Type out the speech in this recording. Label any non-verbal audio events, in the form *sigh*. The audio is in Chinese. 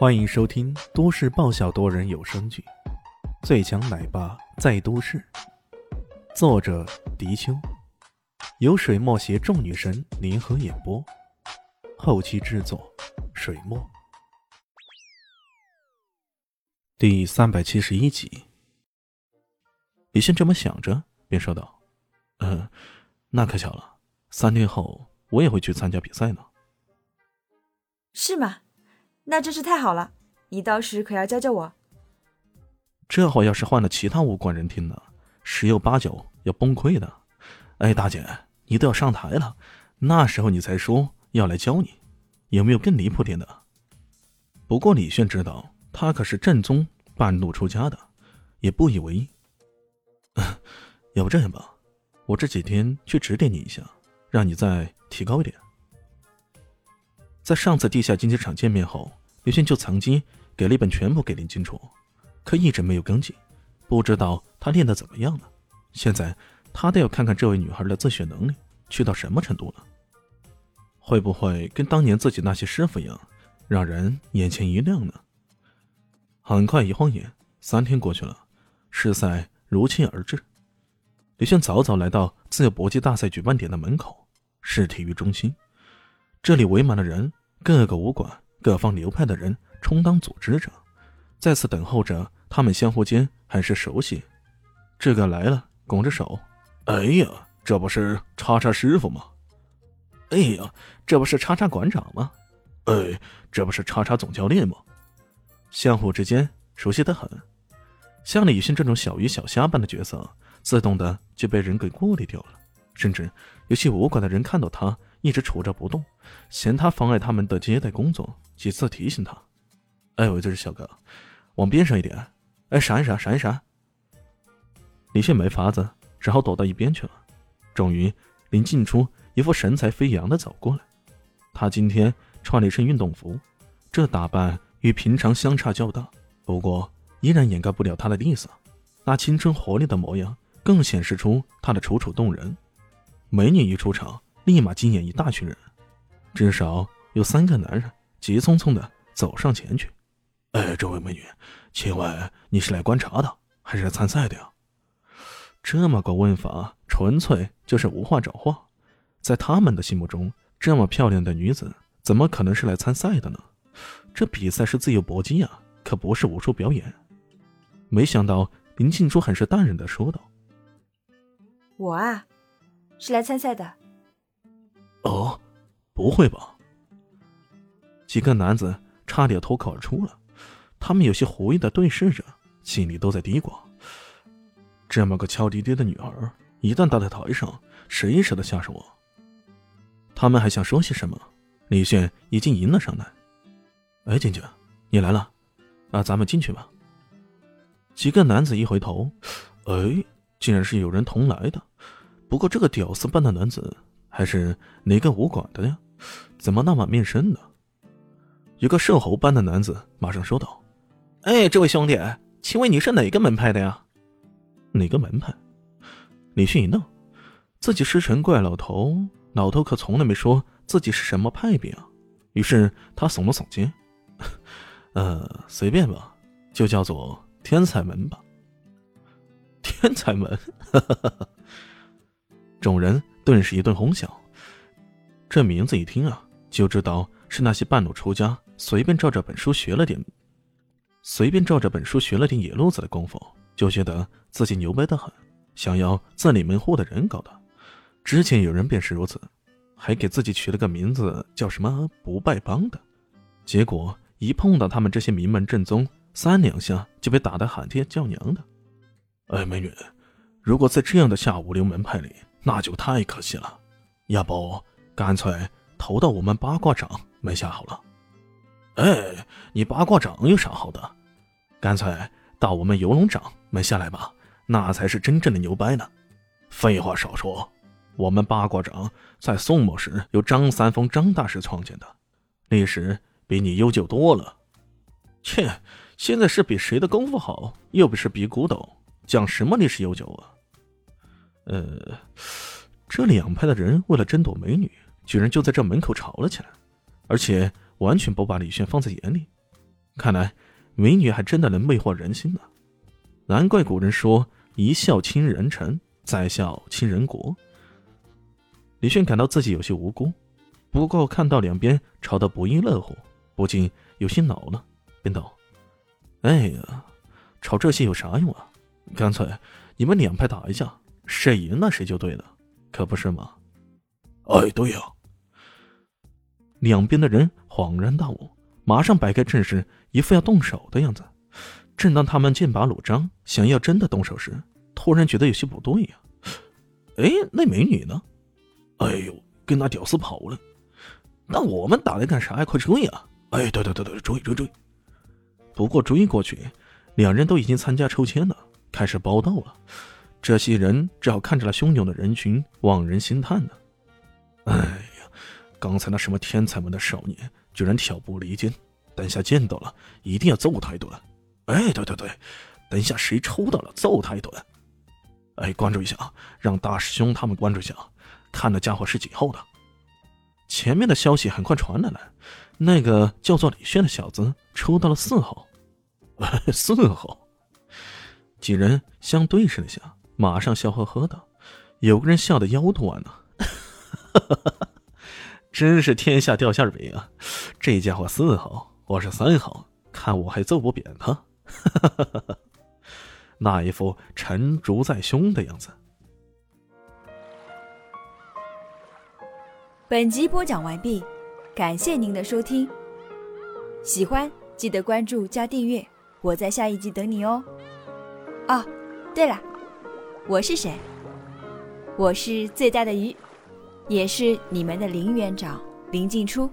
欢迎收听都市爆笑多人有声剧《最强奶爸在都市》，作者：迪秋，由水墨携众女神联合演播，后期制作：水墨。第三百七十一集，李现这么想着，便说道：“嗯，那可巧了，三天后我也会去参加比赛呢。”是吗？那真是太好了！你到时可要教教我。这话要是换了其他武馆人听了，十有八九要崩溃的。哎，大姐，你都要上台了，那时候你才说要来教你，有没有更离谱点的？不过李炫知道他可是正宗半路出家的，也不以为意。*laughs* 要不这样吧，我这几天去指点你一下，让你再提高一点。在上次地下竞技场见面后，刘轩就曾经给了一本全部给林金楚，可一直没有跟进，不知道他练的怎么样了。现在他倒要看看这位女孩的自学能力去到什么程度了，会不会跟当年自己那些师傅一样，让人眼前一亮呢？很快一晃眼，三天过去了，试赛如期而至。刘轩早早来到自由搏击大赛举办点的门口，市体育中心，这里围满了人。各个武馆、各方流派的人充当组织者，在此等候着他们相互间很是熟悉。这个来了，拱着手：“哎呀，这不是叉叉师傅吗？哎呀，这不是叉叉馆长吗？哎，这不是叉叉总教练吗？”相互之间熟悉的很。像李迅这种小鱼小虾般的角色，自动的就被人给过滤掉了。甚至有些武馆的人看到他。一直杵着不动，嫌他妨碍他们的接待工作，几次提醒他：“哎，我这是小哥，往边上一点，哎，闪一闪，闪一闪。”李迅没法子，只好躲到一边去了。终于，林静初一副神采飞扬的走过来。他今天穿了一身运动服，这打扮与平常相差较大，不过依然掩盖不了他的厉色。那青春活力的模样，更显示出他的楚楚动人。美女一出场。立马惊艳一大群人，至少有三个男人急匆匆的走上前去。哎，这位美女，请问你是来观察的，还是来参赛的呀？这么个问法，纯粹就是无话找话。在他们的心目中，这么漂亮的女子，怎么可能是来参赛的呢？这比赛是自由搏击啊，可不是武术表演。没想到林静珠很是淡然的说道：“我啊，是来参赛的。”哦，不会吧！几个男子差点脱口而出了，他们有些狐疑的对视着，心里都在嘀咕：这么个俏滴滴的女儿，一旦搭在台上，谁舍得下手啊？他们还想说些什么，李炫已经迎了上来。哎，静静，你来了，啊，咱们进去吧。几个男子一回头，哎，竟然是有人同来的。不过这个屌丝般的男子。还是哪个武馆的呀？怎么那么面生呢？一个瘦猴般的男子马上说道：“哎，这位兄弟，请问你是哪个门派的呀？”哪个门派？李迅一愣，自己师承怪老头，老头可从来没说自己是什么派别啊。于是他耸了耸肩：“ *laughs* 呃，随便吧，就叫做天才门吧。”天才门，*laughs* 众人。顿时一顿哄笑，这名字一听啊，就知道是那些半路出家、随便照着本书学了点、随便照着本书学了点野路子的功夫，就觉得自己牛掰的很，想要自立门户的人搞的。之前有人便是如此，还给自己取了个名字叫什么“不败帮”的，结果一碰到他们这些名门正宗，三两下就被打得喊爹叫娘的。哎，美女，如果在这样的下五流门派里，那就太可惜了，要不干脆投到我们八卦掌门下好了。哎，你八卦掌有啥好的？干脆到我们游龙掌门下来吧，那才是真正的牛掰呢。废话少说，我们八卦掌在宋末时由张三丰张大师创建的，历史比你悠久多了。切，现在是比谁的功夫好，又不是比古董，讲什么历史悠久啊？呃，这两派的人为了争夺美女，居然就在这门口吵了起来，而且完全不把李炫放在眼里。看来美女还真的能魅惑人心呢。难怪古人说“一笑倾人城，再笑倾人国”。李炫感到自己有些无辜，不过看到两边吵得不亦乐乎，不禁有些恼了，便道：“哎呀，吵这些有啥用啊？干脆你们两派打一架，谁赢了谁就对了，可不是吗？”哎，对呀。两边的人恍然大悟，马上摆开阵势，一副要动手的样子。正当他们剑拔弩张，想要真的动手时，突然觉得有些不对呀。哎，那美女呢？哎呦，跟那屌丝跑了。那我们打来干啥呀？快追啊！哎，对对对对，追追追！不过追过去，两人都已经参加抽签了，开始报道了。这些人只好看着那汹涌的人群，望人心叹呢。哎呀，刚才那什么天才们的少年，居然挑拨离间，等下见到了，一定要揍他一顿。哎，对对对，等下谁抽到了，揍他一顿。哎，关注一下啊，让大师兄他们关注一下啊，看那家伙是几号的。前面的消息很快传来了，那个叫做李炫的小子抽到了四号。*laughs* 四号，几人相对视了一下，马上笑呵呵的，有个人笑得腰都弯了。*laughs* 真是天下掉馅饼啊！这家伙四号，我是三号，看我还揍不扁他！*laughs* 那一副沉竹在胸的样子。本集播讲完毕，感谢您的收听。喜欢记得关注加订阅，我在下一集等你哦。哦，对了，我是谁？我是最大的鱼。也是你们的林园长林静初。